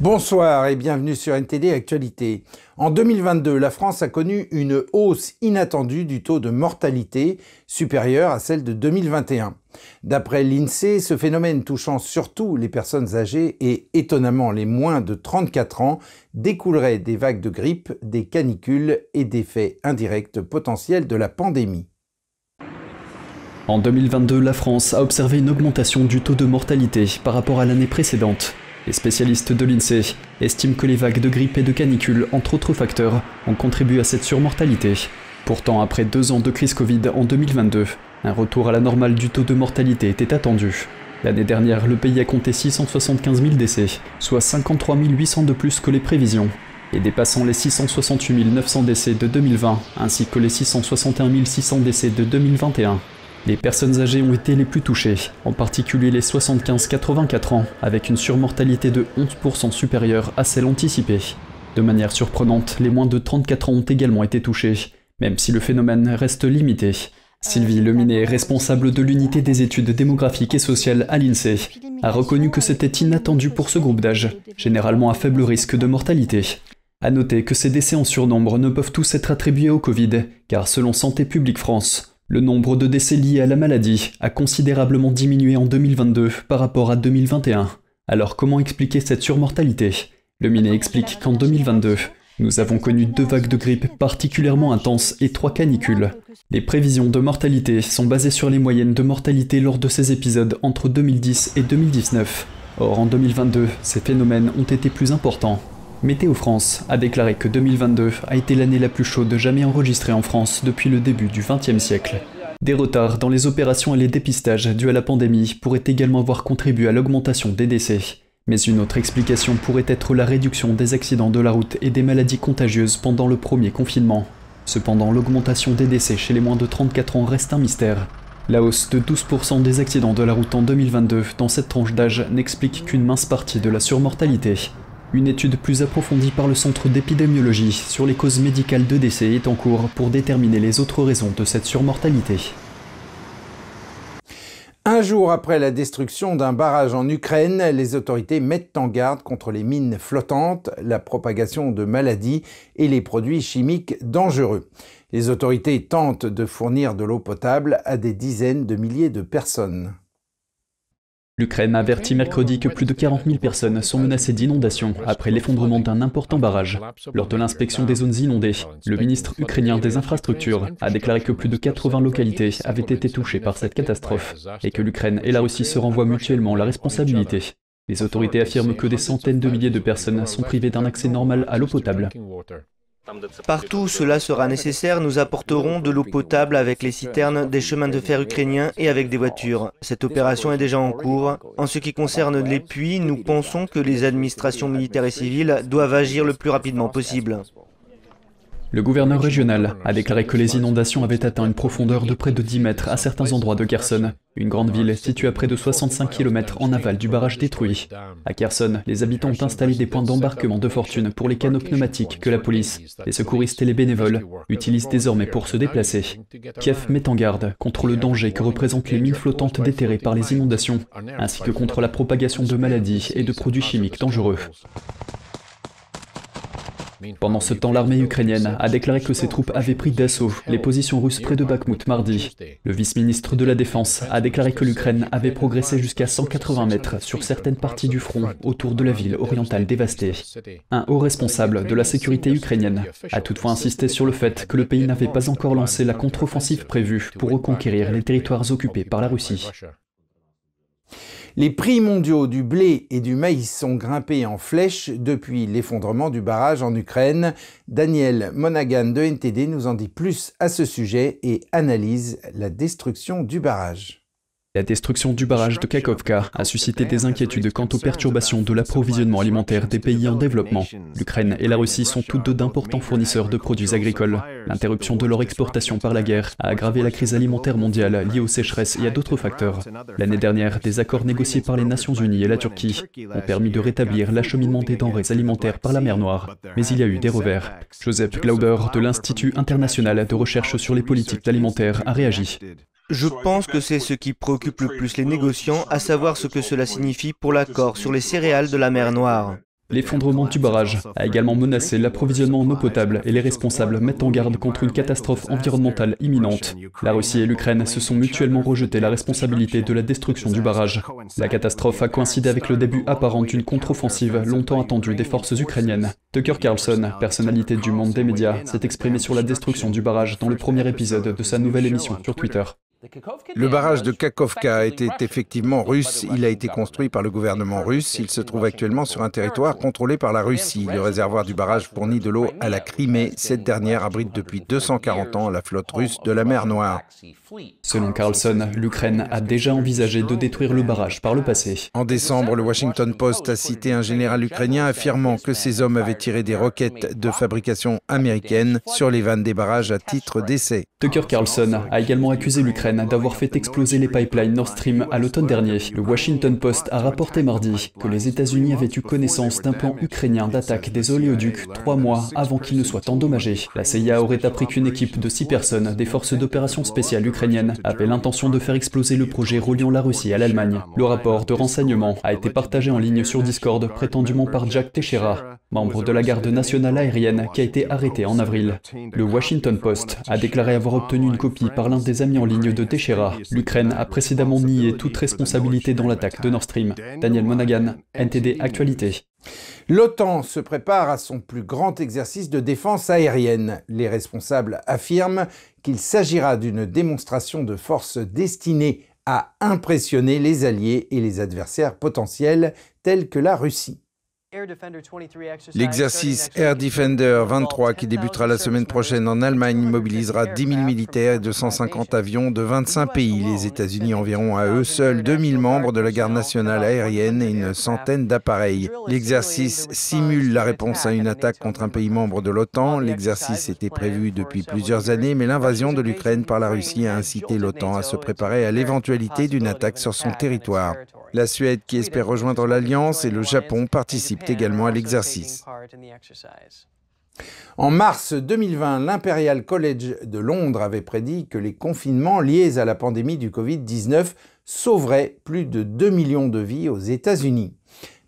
Bonsoir et bienvenue sur NTD Actualité. En 2022, la France a connu une hausse inattendue du taux de mortalité supérieure à celle de 2021. D'après l'INSEE, ce phénomène touchant surtout les personnes âgées et étonnamment les moins de 34 ans découlerait des vagues de grippe, des canicules et des faits indirects potentiels de la pandémie. En 2022, la France a observé une augmentation du taux de mortalité par rapport à l'année précédente. Les spécialistes de l'INSEE estiment que les vagues de grippe et de canicule, entre autres facteurs, ont contribué à cette surmortalité. Pourtant, après deux ans de crise Covid en 2022, un retour à la normale du taux de mortalité était attendu. L'année dernière, le pays a compté 675 000 décès, soit 53 800 de plus que les prévisions, et dépassant les 668 900 décès de 2020, ainsi que les 661 600 décès de 2021. Les personnes âgées ont été les plus touchées, en particulier les 75-84 ans, avec une surmortalité de 11% supérieure à celle anticipée. De manière surprenante, les moins de 34 ans ont également été touchés, même si le phénomène reste limité. Sylvie Leminet, responsable de l'unité des études démographiques et sociales à l'INSEE, a reconnu que c'était inattendu pour ce groupe d'âge, généralement à faible risque de mortalité. A noter que ces décès en surnombre ne peuvent tous être attribués au Covid, car selon Santé publique France, le nombre de décès liés à la maladie a considérablement diminué en 2022 par rapport à 2021. Alors comment expliquer cette surmortalité? Le Minet explique qu'en 2022, nous avons connu deux vagues de grippe particulièrement intenses et trois canicules. Les prévisions de mortalité sont basées sur les moyennes de mortalité lors de ces épisodes entre 2010 et 2019. Or en 2022, ces phénomènes ont été plus importants. Météo France a déclaré que 2022 a été l'année la plus chaude jamais enregistrée en France depuis le début du XXe siècle. Des retards dans les opérations et les dépistages dus à la pandémie pourraient également avoir contribué à l'augmentation des décès. Mais une autre explication pourrait être la réduction des accidents de la route et des maladies contagieuses pendant le premier confinement. Cependant, l'augmentation des décès chez les moins de 34 ans reste un mystère. La hausse de 12% des accidents de la route en 2022 dans cette tranche d'âge n'explique qu'une mince partie de la surmortalité. Une étude plus approfondie par le Centre d'épidémiologie sur les causes médicales de décès est en cours pour déterminer les autres raisons de cette surmortalité. Un jour après la destruction d'un barrage en Ukraine, les autorités mettent en garde contre les mines flottantes, la propagation de maladies et les produits chimiques dangereux. Les autorités tentent de fournir de l'eau potable à des dizaines de milliers de personnes. L'Ukraine a averti mercredi que plus de 40 000 personnes sont menacées d'inondation après l'effondrement d'un important barrage. Lors de l'inspection des zones inondées, le ministre ukrainien des Infrastructures a déclaré que plus de 80 localités avaient été touchées par cette catastrophe et que l'Ukraine et la Russie se renvoient mutuellement la responsabilité. Les autorités affirment que des centaines de milliers de personnes sont privées d'un accès normal à l'eau potable. Partout où cela sera nécessaire, nous apporterons de l'eau potable avec les citernes des chemins de fer ukrainiens et avec des voitures. Cette opération est déjà en cours. En ce qui concerne les puits, nous pensons que les administrations militaires et civiles doivent agir le plus rapidement possible. Le gouverneur régional a déclaré que les inondations avaient atteint une profondeur de près de 10 mètres à certains endroits de Kherson, une grande ville située à près de 65 km en aval du barrage détruit. À Kherson, les habitants ont installé des points d'embarquement de fortune pour les canaux pneumatiques que la police, les secouristes et les bénévoles utilisent désormais pour se déplacer. Kiev met en garde contre le danger que représentent les mines flottantes déterrées par les inondations, ainsi que contre la propagation de maladies et de produits chimiques dangereux. Pendant ce temps, l'armée ukrainienne a déclaré que ses troupes avaient pris d'assaut les positions russes près de Bakhmut mardi. Le vice-ministre de la Défense a déclaré que l'Ukraine avait progressé jusqu'à 180 mètres sur certaines parties du front autour de la ville orientale dévastée. Un haut responsable de la sécurité ukrainienne a toutefois insisté sur le fait que le pays n'avait pas encore lancé la contre-offensive prévue pour reconquérir les territoires occupés par la Russie. Les prix mondiaux du blé et du maïs sont grimpés en flèche depuis l'effondrement du barrage en Ukraine. Daniel Monaghan de NTD nous en dit plus à ce sujet et analyse la destruction du barrage. La destruction du barrage de Kakovka a suscité des inquiétudes quant aux perturbations de l'approvisionnement alimentaire des pays en développement. L'Ukraine et la Russie sont toutes deux d'importants fournisseurs de produits agricoles. L'interruption de leur exportation par la guerre a aggravé la crise alimentaire mondiale liée aux sécheresses et à d'autres facteurs. L'année dernière, des accords négociés par les Nations Unies et la Turquie ont permis de rétablir l'acheminement des denrées alimentaires par la mer Noire. Mais il y a eu des revers. Joseph Glauber de l'Institut international de recherche sur les politiques alimentaires a réagi. Je pense que c'est ce qui préoccupe le plus les négociants, à savoir ce que cela signifie pour l'accord sur les céréales de la mer Noire. L'effondrement du barrage a également menacé l'approvisionnement en eau potable et les responsables mettent en garde contre une catastrophe environnementale imminente. La Russie et l'Ukraine se sont mutuellement rejeté la responsabilité de la destruction du barrage. La catastrophe a coïncidé avec le début apparent d'une contre-offensive longtemps attendue des forces ukrainiennes. Tucker Carlson, personnalité du monde des médias, s'est exprimé sur la destruction du barrage dans le premier épisode de sa nouvelle émission sur Twitter. Le barrage de Kakovka était effectivement russe. Il a été construit par le gouvernement russe. Il se trouve actuellement sur un territoire contrôlé par la Russie. Le réservoir du barrage fournit de l'eau à la Crimée. Cette dernière abrite depuis 240 ans la flotte russe de la mer Noire. Selon Carlson, l'Ukraine a déjà envisagé de détruire le barrage par le passé. En décembre, le Washington Post a cité un général ukrainien affirmant que ces hommes avaient tiré des roquettes de fabrication américaine sur les vannes des barrages à titre d'essai. Tucker Carlson a également accusé l'Ukraine d'avoir fait exploser les pipelines Nord Stream à l'automne dernier. Le Washington Post a rapporté mardi que les États-Unis avaient eu connaissance d'un plan ukrainien d'attaque des oléoducs trois mois avant qu'ils ne soient endommagés. La CIA aurait appris qu'une équipe de six personnes des forces d'opération spéciales ukrainiennes avait l'intention de faire exploser le projet reliant la Russie à l'Allemagne. Le rapport de renseignement a été partagé en ligne sur Discord prétendument par Jack Teixeira, membre de la garde nationale aérienne qui a été arrêté en avril. Le Washington Post a déclaré avoir obtenu une copie par l'un des amis en ligne de L'Ukraine a précédemment nié toute responsabilité dans l'attaque de Nord Stream. Daniel Monaghan, NTD Actualité. L'OTAN se prépare à son plus grand exercice de défense aérienne. Les responsables affirment qu'il s'agira d'une démonstration de force destinée à impressionner les alliés et les adversaires potentiels tels que la Russie. L'exercice Air Defender 23 qui débutera la semaine prochaine en Allemagne mobilisera 10 000 militaires et 250 avions de 25 pays. Les États-Unis enverront à eux seuls 2000 membres de la garde nationale aérienne et une centaine d'appareils. L'exercice simule la réponse à une attaque contre un pays membre de l'OTAN. L'exercice était prévu depuis plusieurs années, mais l'invasion de l'Ukraine par la Russie a incité l'OTAN à se préparer à l'éventualité d'une attaque sur son territoire. La Suède, qui espère rejoindre l'Alliance, et le Japon participent également à l'exercice. En mars 2020, l'Imperial College de Londres avait prédit que les confinements liés à la pandémie du Covid-19 sauveraient plus de 2 millions de vies aux États-Unis.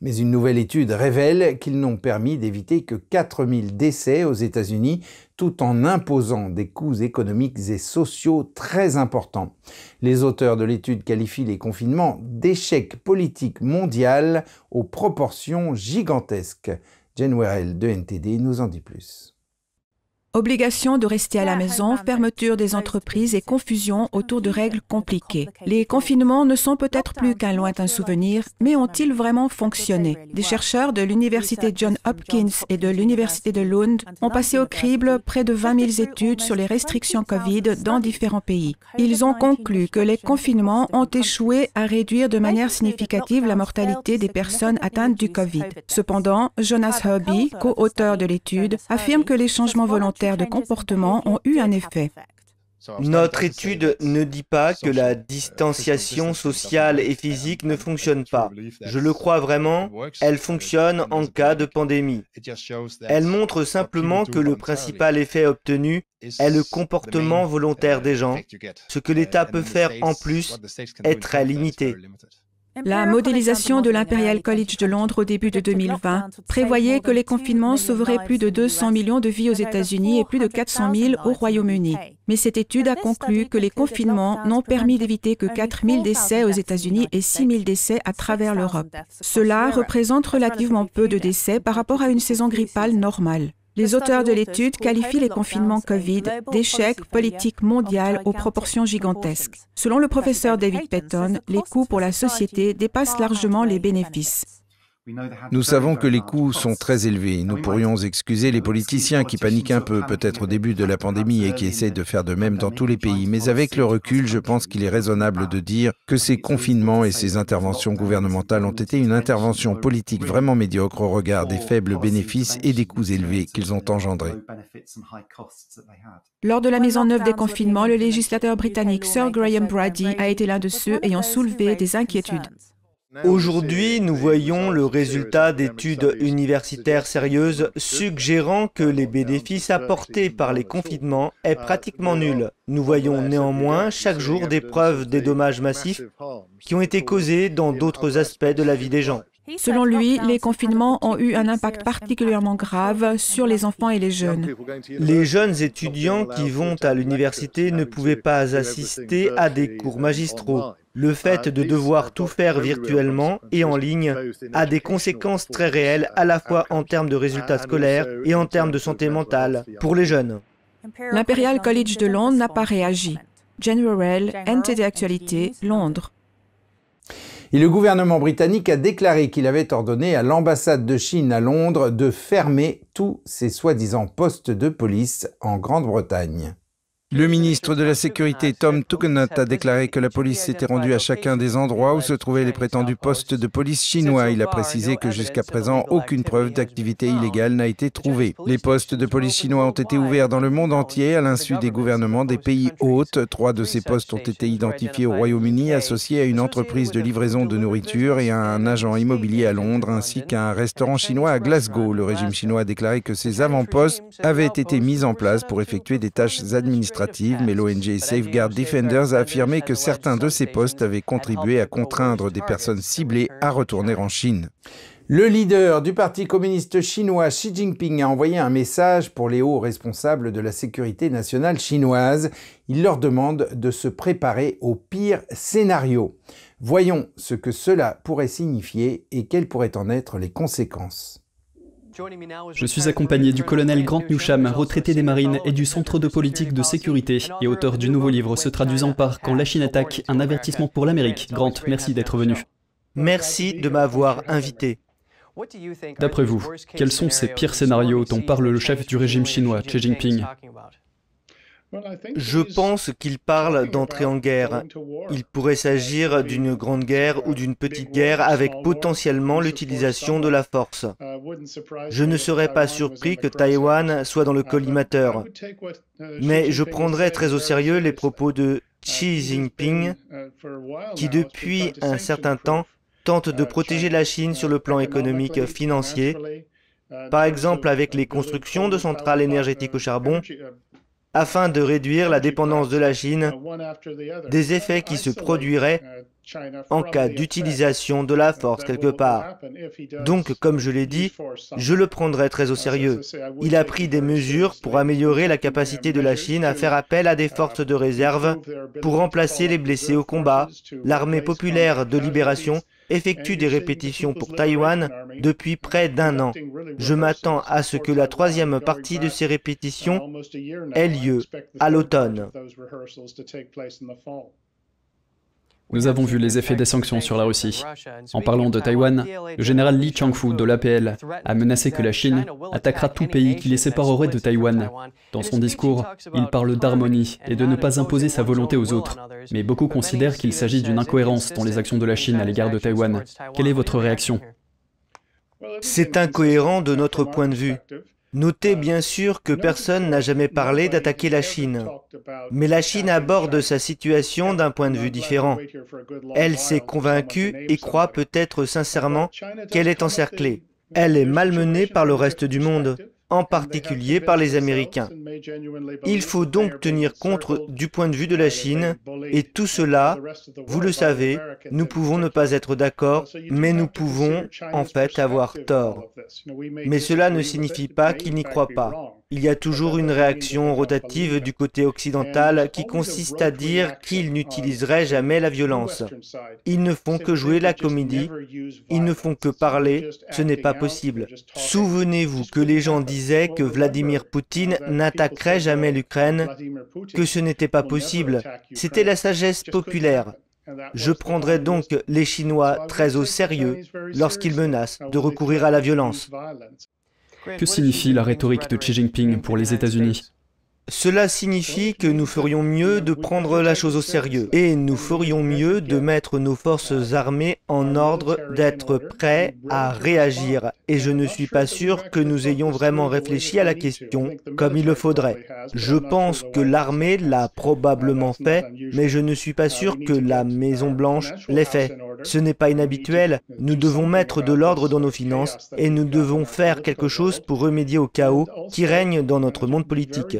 Mais une nouvelle étude révèle qu'ils n'ont permis d'éviter que 4000 décès aux États-Unis, tout en imposant des coûts économiques et sociaux très importants. Les auteurs de l'étude qualifient les confinements d'échec politique mondial aux proportions gigantesques. Jen Werrell de NTD nous en dit plus. Obligation de rester à la maison, fermeture des entreprises et confusion autour de règles compliquées. Les confinements ne sont peut-être plus qu'un lointain souvenir, mais ont-ils vraiment fonctionné Des chercheurs de l'Université John Hopkins et de l'Université de Lund ont passé au crible près de 20 000 études sur les restrictions Covid dans différents pays. Ils ont conclu que les confinements ont échoué à réduire de manière significative la mortalité des personnes atteintes du Covid. Cependant, Jonas Herbie, co-auteur de l'étude, affirme que les changements volontaires de comportement ont eu un effet. Notre étude ne dit pas que la distanciation sociale et physique ne fonctionne pas. Je le crois vraiment, elle fonctionne en cas de pandémie. Elle montre simplement que le principal effet obtenu est le comportement volontaire des gens. Ce que l'État peut faire en plus est très limité. La modélisation de l'Imperial College de Londres au début de 2020 prévoyait que les confinements sauveraient plus de 200 millions de vies aux États-Unis et plus de 400 000 au Royaume-Uni. Mais cette étude a conclu que les confinements n'ont permis d'éviter que 4 000 décès aux États-Unis et 6 000 décès à travers l'Europe. Cela représente relativement peu de décès par rapport à une saison grippale normale. Les auteurs de l'étude qualifient les confinements COVID d'échec politique mondial aux proportions gigantesques. Selon le professeur David Petton, les coûts pour la société dépassent largement les bénéfices. Nous savons que les coûts sont très élevés. Nous pourrions excuser les politiciens qui paniquent un peu, peut-être au début de la pandémie, et qui essaient de faire de même dans tous les pays. Mais avec le recul, je pense qu'il est raisonnable de dire que ces confinements et ces interventions gouvernementales ont été une intervention politique vraiment médiocre au regard des faibles bénéfices et des coûts élevés qu'ils ont engendrés. Lors de la mise en œuvre des confinements, le législateur britannique Sir Graham Brady a été l'un de ceux ayant soulevé des inquiétudes. Aujourd'hui, nous voyons le résultat d'études universitaires sérieuses suggérant que les bénéfices apportés par les confinements est pratiquement nul. Nous voyons néanmoins chaque jour des preuves des dommages massifs qui ont été causés dans d'autres aspects de la vie des gens. Selon lui, les confinements ont eu un impact particulièrement grave sur les enfants et les jeunes. Les jeunes étudiants qui vont à l'université ne pouvaient pas assister à des cours magistraux. Le fait de devoir tout faire virtuellement et en ligne a des conséquences très réelles à la fois en termes de résultats scolaires et en termes de santé mentale pour les jeunes. L'Imperial College de Londres n'a pas réagi. General, NTD Actualité, Londres. Et le gouvernement britannique a déclaré qu'il avait ordonné à l'ambassade de Chine à Londres de fermer tous ses soi-disant postes de police en Grande-Bretagne. Le ministre de la Sécurité Tom Tugendhat a déclaré que la police s'était rendue à chacun des endroits où se trouvaient les prétendus postes de police chinois. Il a précisé que jusqu'à présent, aucune preuve d'activité illégale n'a été trouvée. Les postes de police chinois ont été ouverts dans le monde entier à l'insu des gouvernements des pays hôtes. Trois de ces postes ont été identifiés au Royaume-Uni, associés à une entreprise de livraison de nourriture et à un agent immobilier à Londres, ainsi qu'à un restaurant chinois à Glasgow. Le régime chinois a déclaré que ces avant-postes avaient été mis en place pour effectuer des tâches administratives mais l'ONG Safeguard Defenders a affirmé que certains de ces postes avaient contribué à contraindre des personnes ciblées à retourner en Chine. Le leader du Parti communiste chinois Xi Jinping a envoyé un message pour les hauts responsables de la sécurité nationale chinoise. Il leur demande de se préparer au pire scénario. Voyons ce que cela pourrait signifier et quelles pourraient en être les conséquences. Je suis accompagné du colonel Grant Newsham, retraité des marines et du Centre de politique de sécurité et auteur du nouveau livre se traduisant par Quand la Chine attaque, un avertissement pour l'Amérique. Grant, merci d'être venu. Merci de m'avoir invité. D'après vous, quels sont ces pires scénarios dont parle le chef du régime chinois, Xi Jinping? Je pense qu'il parle d'entrer en guerre. Il pourrait s'agir d'une grande guerre ou d'une petite guerre avec potentiellement l'utilisation de la force. Je ne serais pas surpris que Taïwan soit dans le collimateur. Mais je prendrais très au sérieux les propos de Xi Jinping, qui depuis un certain temps tente de protéger la Chine sur le plan économique, financier, par exemple avec les constructions de centrales énergétiques au charbon afin de réduire la dépendance de la Chine des effets qui se produiraient en cas d'utilisation de la force quelque part. Donc, comme je l'ai dit, je le prendrai très au sérieux. Il a pris des mesures pour améliorer la capacité de la Chine à faire appel à des forces de réserve pour remplacer les blessés au combat. L'armée populaire de libération effectue des répétitions pour Taïwan depuis près d'un an. Je m'attends à ce que la troisième partie de ces répétitions ait lieu à l'automne. Nous avons vu les effets des sanctions sur la Russie. En parlant de Taïwan, le général Li Changfu de l'APL a menacé que la Chine attaquera tout pays qui les séparerait de Taïwan. Dans son discours, il parle d'harmonie et de ne pas imposer sa volonté aux autres. Mais beaucoup considèrent qu'il s'agit d'une incohérence dans les actions de la Chine à l'égard de Taïwan. Quelle est votre réaction? C'est incohérent de notre point de vue. Notez bien sûr que personne n'a jamais parlé d'attaquer la Chine. Mais la Chine aborde sa situation d'un point de vue différent. Elle s'est convaincue et croit peut-être sincèrement qu'elle est encerclée. Elle est malmenée par le reste du monde en particulier par les Américains. Il faut donc tenir compte du point de vue de la Chine, et tout cela, vous le savez, nous pouvons ne pas être d'accord, mais nous pouvons en fait avoir tort. Mais cela ne signifie pas qu'ils n'y croient pas. Il y a toujours une réaction rotative du côté occidental qui consiste à dire qu'ils n'utiliseraient jamais la violence. Ils ne font que jouer la comédie, ils ne font que parler, ce n'est pas possible. Souvenez-vous que les gens disaient que Vladimir Poutine n'attaquerait jamais l'Ukraine, que ce n'était pas possible. C'était la sagesse populaire. Je prendrai donc les Chinois très au sérieux lorsqu'ils menacent de recourir à la violence. Que signifie la rhétorique de Xi Jinping pour les États-Unis? Cela signifie que nous ferions mieux de prendre la chose au sérieux et nous ferions mieux de mettre nos forces armées en ordre d'être prêts à réagir. Et je ne suis pas sûr que nous ayons vraiment réfléchi à la question comme il le faudrait. Je pense que l'armée l'a probablement fait, mais je ne suis pas sûr que la Maison-Blanche l'ait fait. Ce n'est pas inhabituel. Nous devons mettre de l'ordre dans nos finances et nous devons faire quelque chose pour remédier au chaos qui règne dans notre monde politique.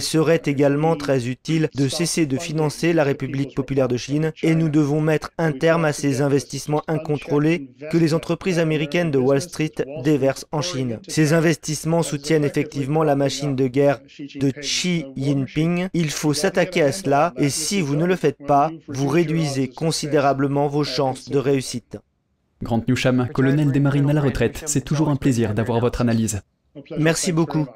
Serait également très utile de cesser de financer la République populaire de Chine et nous devons mettre un terme à ces investissements incontrôlés que les entreprises américaines de Wall Street déversent en Chine. Ces investissements soutiennent effectivement la machine de guerre de Xi Jinping. Il faut s'attaquer à cela et si vous ne le faites pas, vous réduisez considérablement vos chances de réussite. Grant Newsham, colonel des marines à la retraite, c'est toujours un plaisir d'avoir votre analyse. Merci beaucoup.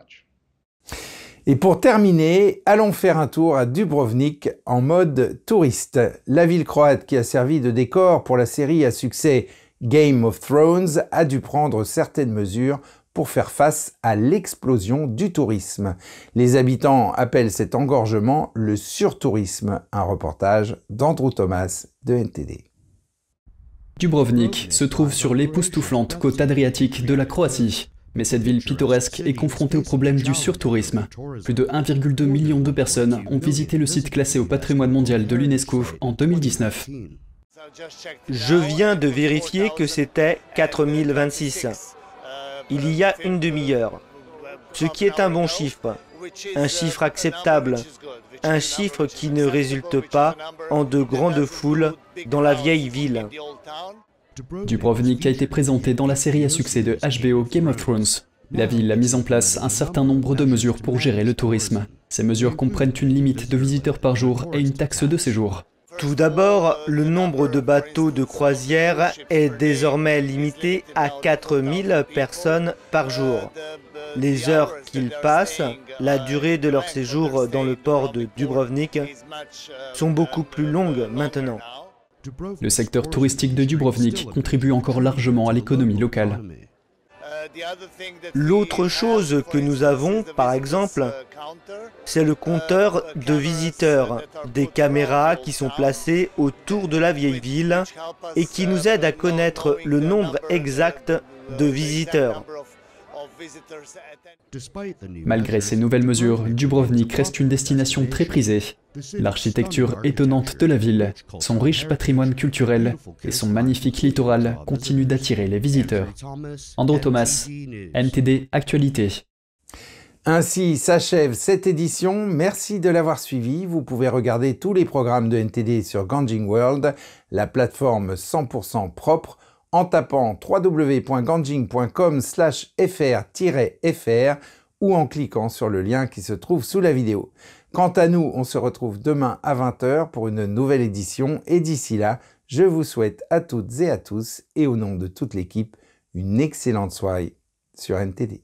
Et pour terminer, allons faire un tour à Dubrovnik en mode touriste. La ville croate qui a servi de décor pour la série à succès Game of Thrones a dû prendre certaines mesures pour faire face à l'explosion du tourisme. Les habitants appellent cet engorgement le surtourisme. Un reportage d'Andrew Thomas de NTD. Dubrovnik se trouve sur l'époustouflante côte adriatique de la Croatie. Mais cette ville pittoresque est confrontée au problème du surtourisme. Plus de 1,2 million de personnes ont visité le site classé au patrimoine mondial de l'UNESCO en 2019. Je viens de vérifier que c'était 4026. Il y a une demi-heure. Ce qui est un bon chiffre. Un chiffre acceptable. Un chiffre qui ne résulte pas en de grandes foules dans la vieille ville. Dubrovnik a été présenté dans la série à succès de HBO Game of Thrones. La ville a mis en place un certain nombre de mesures pour gérer le tourisme. Ces mesures comprennent une limite de visiteurs par jour et une taxe de séjour. Tout d'abord, le nombre de bateaux de croisière est désormais limité à 4000 personnes par jour. Les heures qu'ils passent, la durée de leur séjour dans le port de Dubrovnik sont beaucoup plus longues maintenant. Le secteur touristique de Dubrovnik contribue encore largement à l'économie locale. L'autre chose que nous avons, par exemple, c'est le compteur de visiteurs, des caméras qui sont placées autour de la vieille ville et qui nous aident à connaître le nombre exact de visiteurs. Malgré ces nouvelles mesures, Dubrovnik reste une destination très prisée. L'architecture étonnante de la ville, son riche patrimoine culturel et son magnifique littoral continuent d'attirer les visiteurs. Andrew Thomas, NTD Actualité. Ainsi s'achève cette édition. Merci de l'avoir suivi. Vous pouvez regarder tous les programmes de NTD sur Ganjing World, la plateforme 100% propre en tapant www.ganjing.com fr-fr ou en cliquant sur le lien qui se trouve sous la vidéo. Quant à nous, on se retrouve demain à 20h pour une nouvelle édition et d'ici là, je vous souhaite à toutes et à tous et au nom de toute l'équipe une excellente soirée sur NTD.